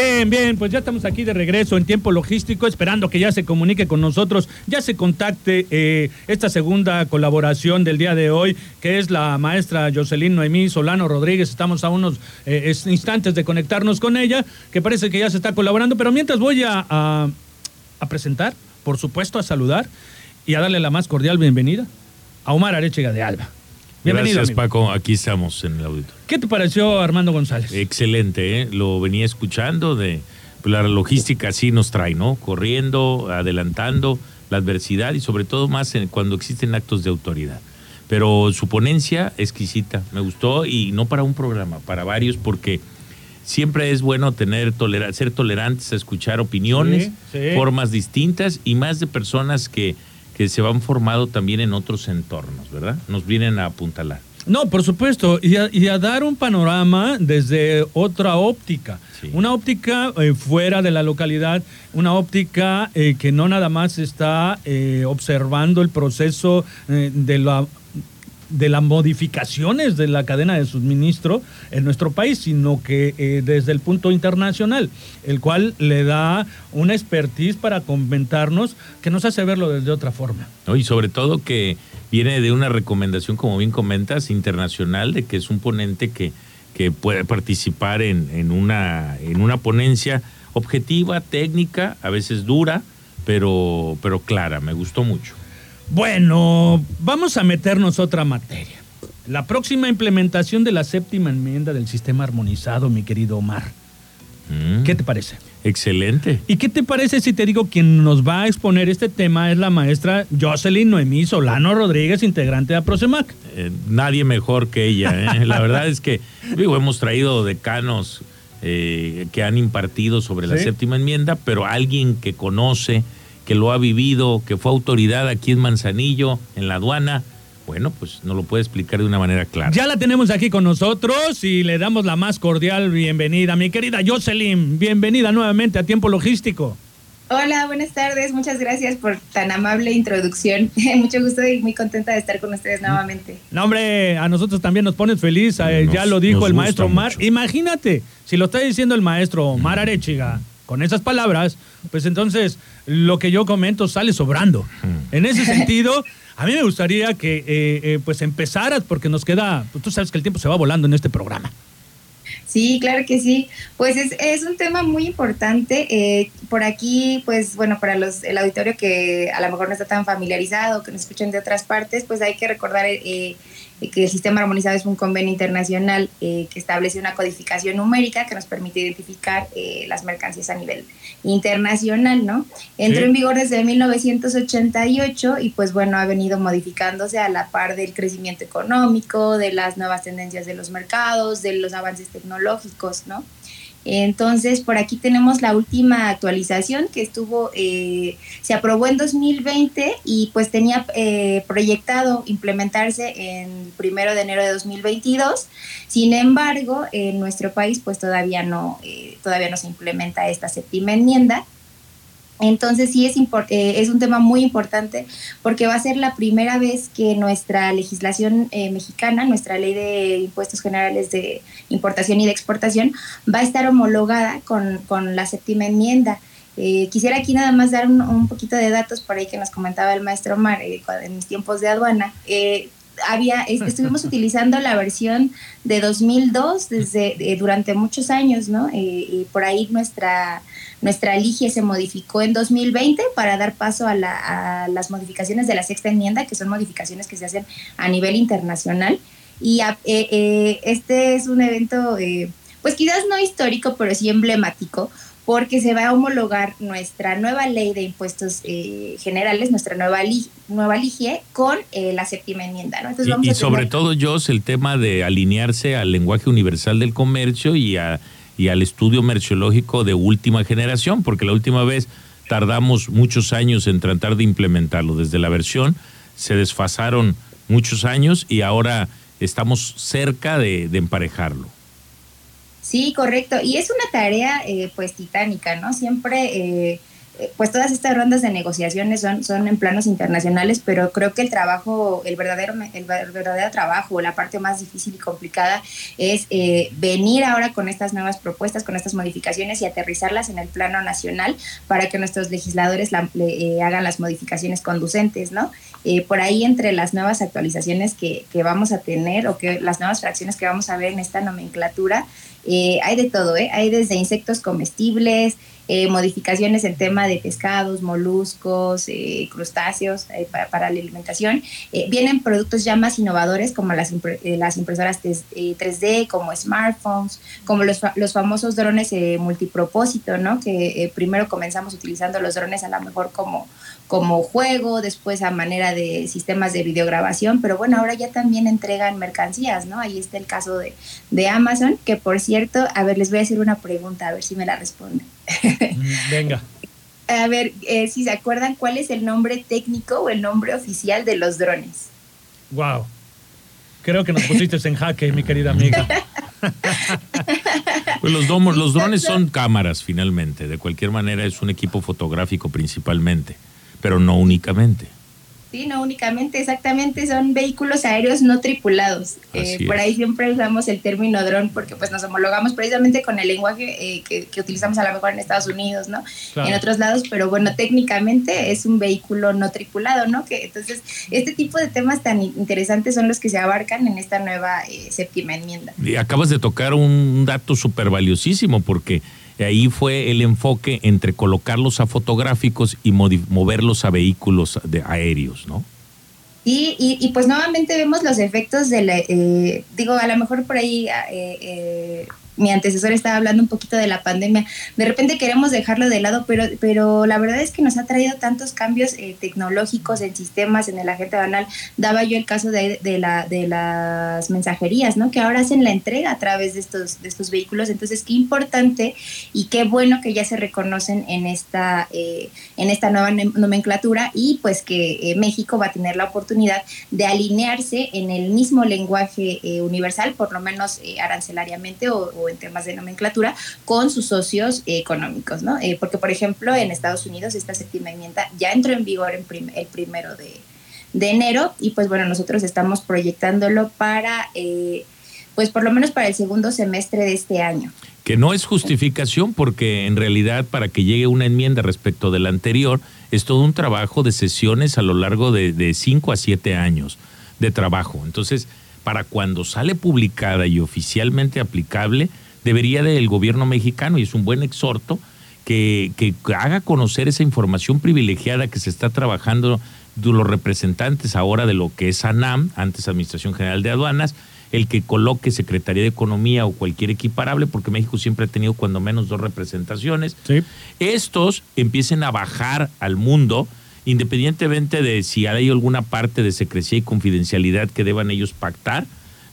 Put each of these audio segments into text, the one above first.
Bien, bien, pues ya estamos aquí de regreso en tiempo logístico, esperando que ya se comunique con nosotros, ya se contacte eh, esta segunda colaboración del día de hoy, que es la maestra Jocelyn Noemí Solano Rodríguez. Estamos a unos eh, instantes de conectarnos con ella, que parece que ya se está colaborando, pero mientras voy a, a, presentar, por supuesto, a saludar y a darle la más cordial bienvenida a Omar Arechega de Alba. Bienvenido. Gracias, Paco. Aquí estamos en el auditorio. ¿Qué te pareció Armando González? Excelente, ¿eh? lo venía escuchando de pues, la logística así nos trae, ¿no? Corriendo, adelantando la adversidad y sobre todo más cuando existen actos de autoridad. Pero su ponencia exquisita, me gustó y no para un programa, para varios porque siempre es bueno tener ser tolerantes a escuchar opiniones, formas distintas y más de personas que que se van formado también en otros entornos, ¿verdad? Nos vienen a apuntalar. No, por supuesto, y a, dar un panorama desde otra óptica. Una óptica eh, fuera de la localidad, una óptica eh, que no nada más está eh, observando el proceso de la de las modificaciones de la cadena de suministro en nuestro país, sino que eh, desde el punto internacional, el cual le da una expertise para comentarnos que nos hace verlo desde otra forma. y sobre todo que viene de una recomendación, como bien comentas, internacional, de que es un ponente que, que puede participar en, en, una, en una ponencia objetiva, técnica, a veces dura, pero, pero clara, me gustó mucho. Bueno, vamos a meternos otra materia. La próxima implementación de la séptima enmienda del sistema armonizado, mi querido Omar. Mm. ¿Qué te parece? Excelente. ¿Y qué te parece si te digo quien nos va a exponer este tema es la maestra Jocelyn Noemí Solano Rodríguez, integrante de APROCEMAC? Eh, nadie mejor que ella. ¿eh? la verdad es que digo, hemos traído decanos eh, que han impartido sobre la séptima enmienda, pero alguien que conoce que lo ha vivido, que fue autoridad aquí en Manzanillo, en la aduana, bueno, pues nos lo puede explicar de una manera clara. Ya la tenemos aquí con nosotros y le damos la más cordial bienvenida. Mi querida Jocelyn, bienvenida nuevamente a Tiempo Logístico. Hola, buenas tardes. Muchas gracias por tan amable introducción. Mucho gusto y muy contenta de estar con ustedes nuevamente. No, hombre, a nosotros también nos pones feliz. Eh, ya lo dijo el maestro Omar. Imagínate, si lo está diciendo el maestro Omar Arechiga, con esas palabras, pues entonces lo que yo comento sale sobrando. En ese sentido, a mí me gustaría que eh, eh, pues empezaras, porque nos queda, pues tú sabes que el tiempo se va volando en este programa. Sí, claro que sí. Pues es, un tema muy importante. Eh, por aquí, pues bueno, para los, el auditorio que a lo mejor no está tan familiarizado, que nos escuchen de otras partes, pues hay que recordar que el sistema armonizado es un convenio internacional eh, que establece una codificación numérica que nos permite identificar eh, las mercancías a nivel internacional, ¿no? Entró en vigor desde 1988 y pues bueno, ha venido modificándose a la par del crecimiento económico, de las nuevas tendencias de los mercados, de los avances tecnológicos, ¿no? Entonces, por aquí tenemos la última actualización que estuvo, eh, se aprobó en 2020 y pues tenía eh, proyectado implementarse en primero de enero de 2022. Sin embargo, en nuestro país pues todavía no, eh, todavía no se implementa esta séptima enmienda. Entonces sí es, eh, es un tema muy importante porque va a ser la primera vez que nuestra legislación eh, mexicana, nuestra ley de impuestos generales de importación y de exportación, va a estar homologada con, la séptima enmienda. Eh, quisiera aquí nada más dar un, poquito de datos por ahí que nos comentaba el maestro Omar en mis tiempos de aduana había, estuvimos utilizando la versión de 2002 desde, durante muchos años, ¿no? y por ahí nuestra, nuestra ligie se modificó en 2020 para dar paso a, las modificaciones de la sexta enmienda, que son modificaciones que se hacen a nivel internacional. Y eh, eh, este es un evento, eh, pues quizás no histórico, pero sí emblemático, porque se va a homologar nuestra nueva ley de impuestos generales, nuestra nueva, nueva ligie, con la séptima enmienda. y, sobre todo, Jos, el tema de alinearse al lenguaje universal del comercio y a y al estudio merciológico de última generación, porque la última vez tardamos muchos años en tratar de implementarlo. Desde la versión se desfasaron muchos años y ahora estamos cerca de, emparejarlo. Sí, correcto. Y es una tarea eh, pues titánica, ¿no? Siempre eh, pues todas estas rondas de negociaciones son, son en planos internacionales, pero creo que el trabajo, el verdadero, el verdadero trabajo, la parte más difícil y complicada es eh, venir ahora con estas nuevas propuestas, con estas modificaciones y aterrizarlas en el plano nacional para que nuestros legisladores eh, hagan las modificaciones conducentes, ¿no? Eh, por ahí entre las nuevas actualizaciones que, que, vamos a tener o que las nuevas fracciones que vamos a ver en esta nomenclatura, hay de todo, ¿eh? Hay desde insectos comestibles, eh, modificaciones en tema de pescados, moluscos, eh, crustáceos eh, para, la alimentación. vienen productos ya más innovadores como las, las impresoras 3D, como smartphones, como los, los famosos drones multipropósito, ¿no? Que primero comenzamos utilizando los drones a lo mejor como, como juego, después a manera de sistemas de videograbación, pero bueno, ahora ya también entregan mercancías, ¿no? Ahí está el caso de, de Amazon, que por cierto, a ver, les voy a hacer una pregunta, a ver si me la responden. Venga. A ver, eh, si se acuerdan, ¿cuál es el nombre técnico o el nombre oficial de los drones? Wow. Creo que nos pusiste en jaque, mi querida amiga. pues los, domos, los drones son cámaras, finalmente. De cualquier manera, es un equipo fotográfico principalmente, pero no únicamente. Sí, no únicamente, exactamente, son vehículos aéreos no tripulados. Eh, por ahí siempre usamos el término dron porque pues nos homologamos precisamente con el lenguaje eh, que, utilizamos a lo mejor en Estados Unidos, ¿no? En otros lados, pero bueno, técnicamente es un vehículo no tripulado, ¿no? Que entonces este tipo de temas tan interesantes son los que se abarcan en esta nueva eh, séptima enmienda. Y acabas de tocar un dato súper valiosísimo porque ahí fue el enfoque entre colocarlos a fotográficos y moverlos a vehículos de aéreos, ¿no? Y, y, pues nuevamente vemos los efectos de la, eh, digo, a lo mejor por ahí eh, eh, mi antecesor estaba hablando un poquito de la pandemia, de repente queremos dejarlo de lado, pero, pero la verdad es que nos ha traído tantos cambios eh, tecnológicos en sistemas, en el agente banal. Daba yo el caso de, de, la, de las mensajerías, ¿no? Que ahora hacen la entrega a través de estos, de estos vehículos. Entonces, qué importante y qué bueno que ya se reconocen en esta, eh, en esta nueva nomenclatura y pues que eh, México va a tener la oportunidad de alinearse en el mismo lenguaje universal, por lo menos arancelariamente o en temas de nomenclatura con sus socios económicos, ¿no? Eh, porque, por ejemplo, en Estados Unidos esta séptima enmienda ya entró en vigor el primero de, enero y pues bueno, nosotros estamos proyectándolo para, eh, pues por lo menos para el segundo semestre de este año. Que no es justificación porque en realidad para que llegue una enmienda respecto de la anterior es todo un trabajo de sesiones a lo largo de, de cinco a siete años de trabajo. Entonces, para cuando sale publicada y oficialmente aplicable, debería del gobierno mexicano, y es un buen exhorto, que, que haga conocer esa información privilegiada que se está trabajando de los representantes ahora de lo que es ANAM, antes Administración General de Aduanas, el que coloque Secretaría de Economía o cualquier equiparable, porque México siempre ha tenido cuando menos dos representaciones. Estos empiecen a bajar al mundo independientemente de si hay alguna parte de secrecía y confidencialidad que deban ellos pactar,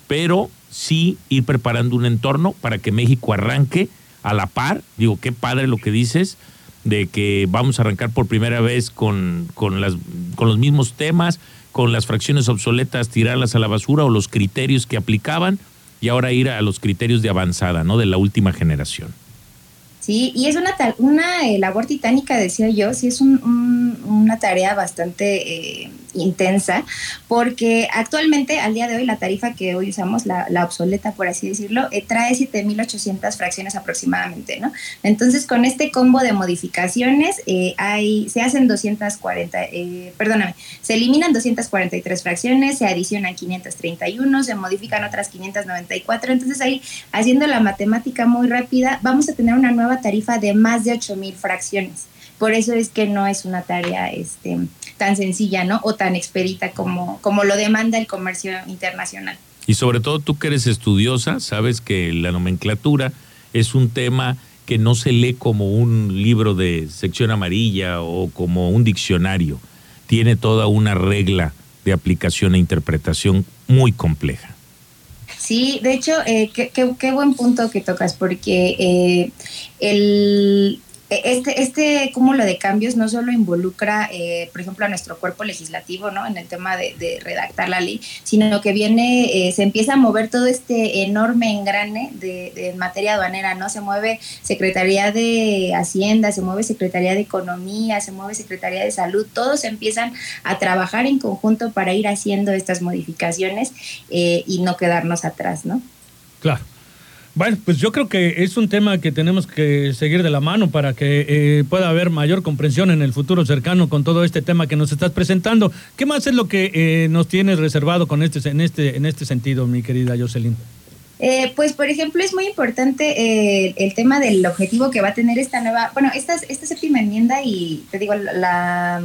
pero sí ir preparando un entorno para que México arranque a la par. Digo, qué padre lo que dices, de que vamos a arrancar por primera vez con, con, con los mismos temas, con las fracciones obsoletas, tirarlas a la basura o los criterios que aplicaban y ahora ir a los criterios de avanzada, ¿no? De la última generación. Sí, y es una, una eh, labor titánica, decía yo, sí es una tarea bastante eh, intensa, porque actualmente, al día de hoy, la tarifa que hoy usamos, la, obsoleta, por así decirlo, eh, trae 7.800 fracciones aproximadamente, ¿no? Entonces, con este combo de modificaciones, eh, hay, se hacen 240, eh, perdóname, se eliminan 243 fracciones, se adicionan 531, se modifican otras 594, entonces ahí, haciendo la matemática muy rápida, vamos a tener una nueva tarifa de más de 8.000 fracciones. Por eso es que no es una tarea este, tan sencilla, ¿no? O tan expedita como, como lo demanda el comercio internacional. Y sobre todo tú que eres estudiosa, sabes que la nomenclatura es un tema que no se lee como un libro de sección amarilla o como un diccionario. Tiene toda una regla de aplicación e interpretación muy compleja. Sí, de hecho, eh, qué, buen punto que tocas, porque eh, el, este, este cúmulo de cambios no solo involucra, eh, por ejemplo, a nuestro cuerpo legislativo, ¿no? En el tema de, redactar la ley, sino que viene, eh, se empieza a mover todo este enorme engrane de, de, materia aduanera, ¿no? Se mueve Secretaría de Hacienda, se mueve Secretaría de Economía, se mueve Secretaría de Salud, todos empiezan a trabajar en conjunto para ir haciendo estas modificaciones eh, y no quedarnos atrás, ¿no? Claro. Bueno, pues yo creo que es un tema que tenemos que seguir de la mano para que eh, pueda haber mayor comprensión en el futuro cercano con todo este tema que nos estás presentando. ¿Qué más es lo que eh, nos tienes reservado con este, en, este, en este sentido, mi querida Jocelyn? Eh, pues, por ejemplo, es muy importante el tema del objetivo que va a tener esta nueva, bueno, esta, esta séptima enmienda y te digo, la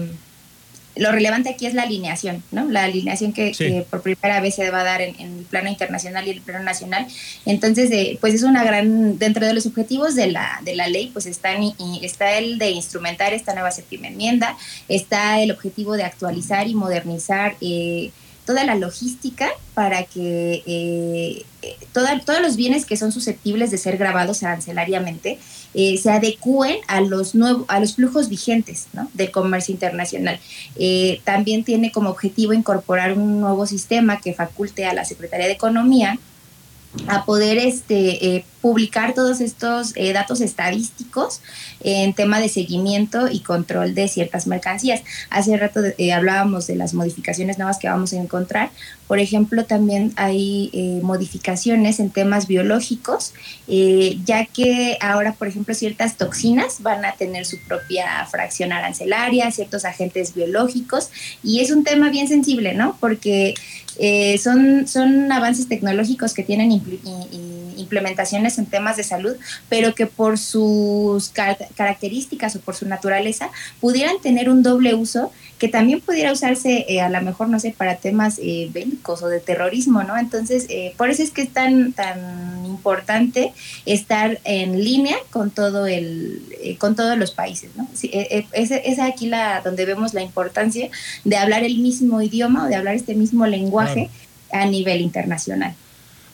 lo relevante aquí es la alineación, ¿no? La alineación que, por primera vez se va a dar en, el plano internacional y el plano nacional. Entonces, eh, pues es una gran, dentro de los objetivos de la, de la ley, pues están, y, está el de instrumentar esta nueva séptima enmienda, está el objetivo de actualizar y modernizar eh, toda la logística para que eh, todos los bienes que son susceptibles de ser grabados arancelariamente eh, se adecúen a los, nuevos, a los flujos vigentes del comercio internacional. Eh, también tiene como objetivo incorporar un nuevo sistema que faculte a la Secretaría de Economía a poder este, eh, publicar todos estos eh, datos estadísticos en tema de seguimiento y control de ciertas mercancías. Hace rato eh, hablábamos de las modificaciones nuevas que vamos a encontrar. Por ejemplo, también hay modificaciones en temas biológicos, ya que ahora, por ejemplo, ciertas toxinas van a tener su propia fracción arancelaria, ciertos agentes biológicos, y es un tema bien sensible, ¿no? Porque son, son avances tecnológicos que tienen implementaciones en temas de salud, pero que por sus características o por su naturaleza pudieran tener un doble uso que también pudiera usarse eh, a lo mejor, no sé, para temas eh, bélicos o de terrorismo, ¿no? Entonces, eh, por eso es que es tan, tan importante estar en línea con todo el, con todos los países, ¿no? es, es, aquí la, donde vemos la importancia de hablar el mismo idioma o de hablar este mismo lenguaje a nivel internacional.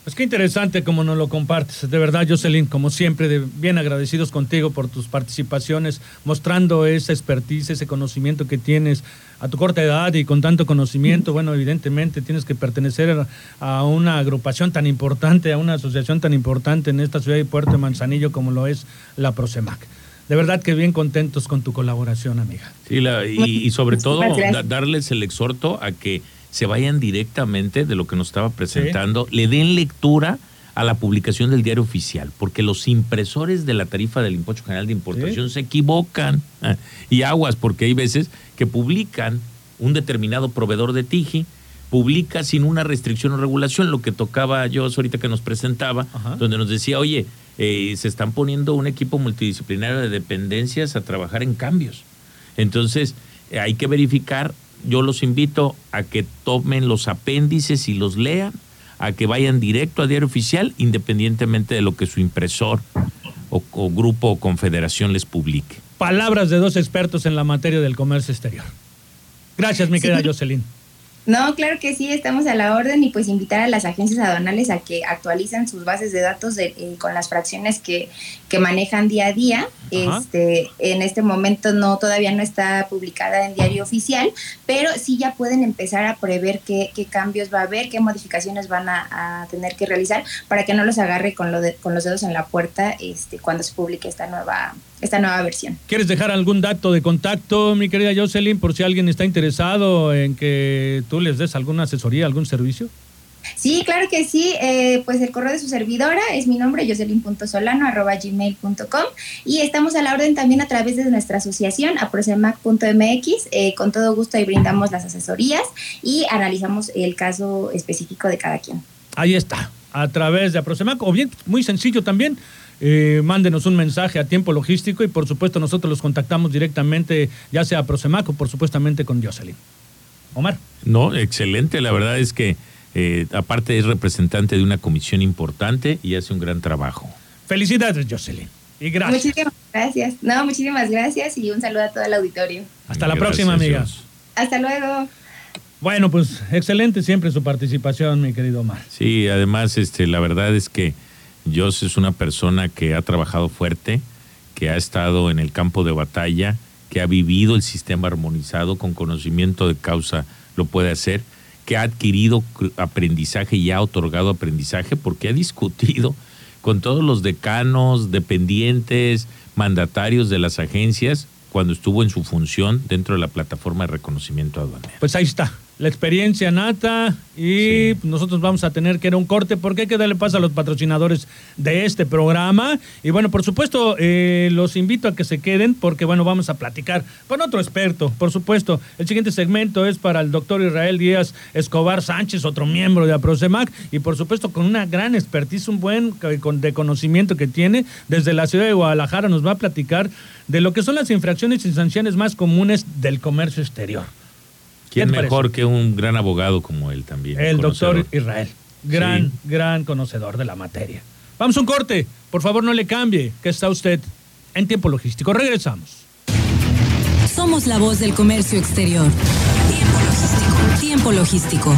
Pues qué interesante como nos lo compartes. De verdad, Jocelyn, como siempre, bien agradecidos contigo por tus participaciones, mostrando esa expertise, ese conocimiento que tienes a tu corta edad y con tanto conocimiento. Bueno, evidentemente tienes que pertenecer a una agrupación tan importante, a una asociación tan importante en esta ciudad de Puerto de Manzanillo como lo es la Prosemac. De verdad que bien contentos con tu colaboración, amiga. Sí, y, sobre todo darles el exhorto a que se vayan directamente de lo que nos estaba presentando, le den lectura a la publicación del diario oficial, porque los impresores de la tarifa del impuesto general de importación se equivocan. Y aguas, porque hay veces que publican un determinado proveedor de Tiji, publica sin una restricción o regulación, lo que tocaba yo ahorita que nos presentaba, donde nos decía, oye, eh, se están poniendo un equipo multidisciplinario de dependencias a trabajar en cambios. Entonces, eh, hay que verificar yo los invito a que tomen los apéndices y los lean, a que vayan directo a Diario Oficial, independientemente de lo que su impresor o, grupo o confederación les publique. Palabras de dos expertos en la materia del comercio exterior. Gracias, mi querida Jocelyn. No, claro que sí, estamos a la orden y pues invitar a las agencias aduanales a que actualicen sus bases de datos eh, con las fracciones que, que, manejan día a día. Este, en este momento no todavía no está publicada en diario oficial, pero sí ya pueden empezar a prever qué, qué cambios va a haber, qué modificaciones van a, tener que realizar para que no los agarre con, lo de, con los dedos en la puerta este, cuando se publique esta nueva esta nueva versión. ¿Quieres dejar algún dato de contacto, mi querida Jocelyn, por si alguien está interesado en que tú les des alguna asesoría, algún servicio? Sí, claro que sí. Eh, pues el correo de su servidora es mi nombre, jocelyn.solano.gmail.com y estamos a la orden también a través de nuestra asociación, aprosemac.mx. Eh, con todo gusto ahí brindamos las asesorías y analizamos el caso específico de cada quien. Ahí está, a través de Aprosemac, o bien, muy sencillo también, eh, mándenos un mensaje a tiempo logístico y por supuesto nosotros los contactamos directamente, ya sea a Prosemac o por supuestamente con Jocelyn. Omar. No, excelente, la verdad es que eh, aparte es representante de una comisión importante y hace un gran trabajo. Felicidades, Jocelyn. Y gracias. Muchísimas gracias. No, muchísimas gracias y un saludo a todo el auditorio. Hasta la próxima, amiga. Hasta luego. Bueno, pues excelente siempre su participación, mi querido Omar. Sí, además, este, la verdad es que Joss es una persona que ha trabajado fuerte, que ha estado en el campo de batalla, que ha vivido el sistema armonizado con conocimiento de causa, lo puede hacer, que ha adquirido aprendizaje y ha otorgado aprendizaje porque ha discutido con todos los decanos, dependientes, mandatarios de las agencias cuando estuvo en su función dentro de la plataforma de reconocimiento aduanero. Pues ahí está, la experiencia nata y nosotros vamos a tener que ir a un corte porque hay que darle paso a los patrocinadores de este programa. Y bueno, por supuesto, eh, los invito a que se queden porque bueno, vamos a platicar con otro experto, por supuesto. El siguiente segmento es para el doctor Israel Díaz Escobar Sánchez, otro miembro de APROCEMAC y por supuesto con una gran expertise, un buen de conocimiento que tiene desde la ciudad de Guadalajara nos va a platicar de lo que son las infracciones y sanciones más comunes del comercio exterior. ¿Quién mejor que un gran abogado como él también? El doctor Israel, gran, gran conocedor de la materia. Vamos a un corte, por favor no le cambie, que está usted en tiempo logístico. Regresamos. Somos la voz del comercio exterior. Tiempo logístico. Tiempo logístico.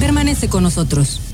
Permanece con nosotros.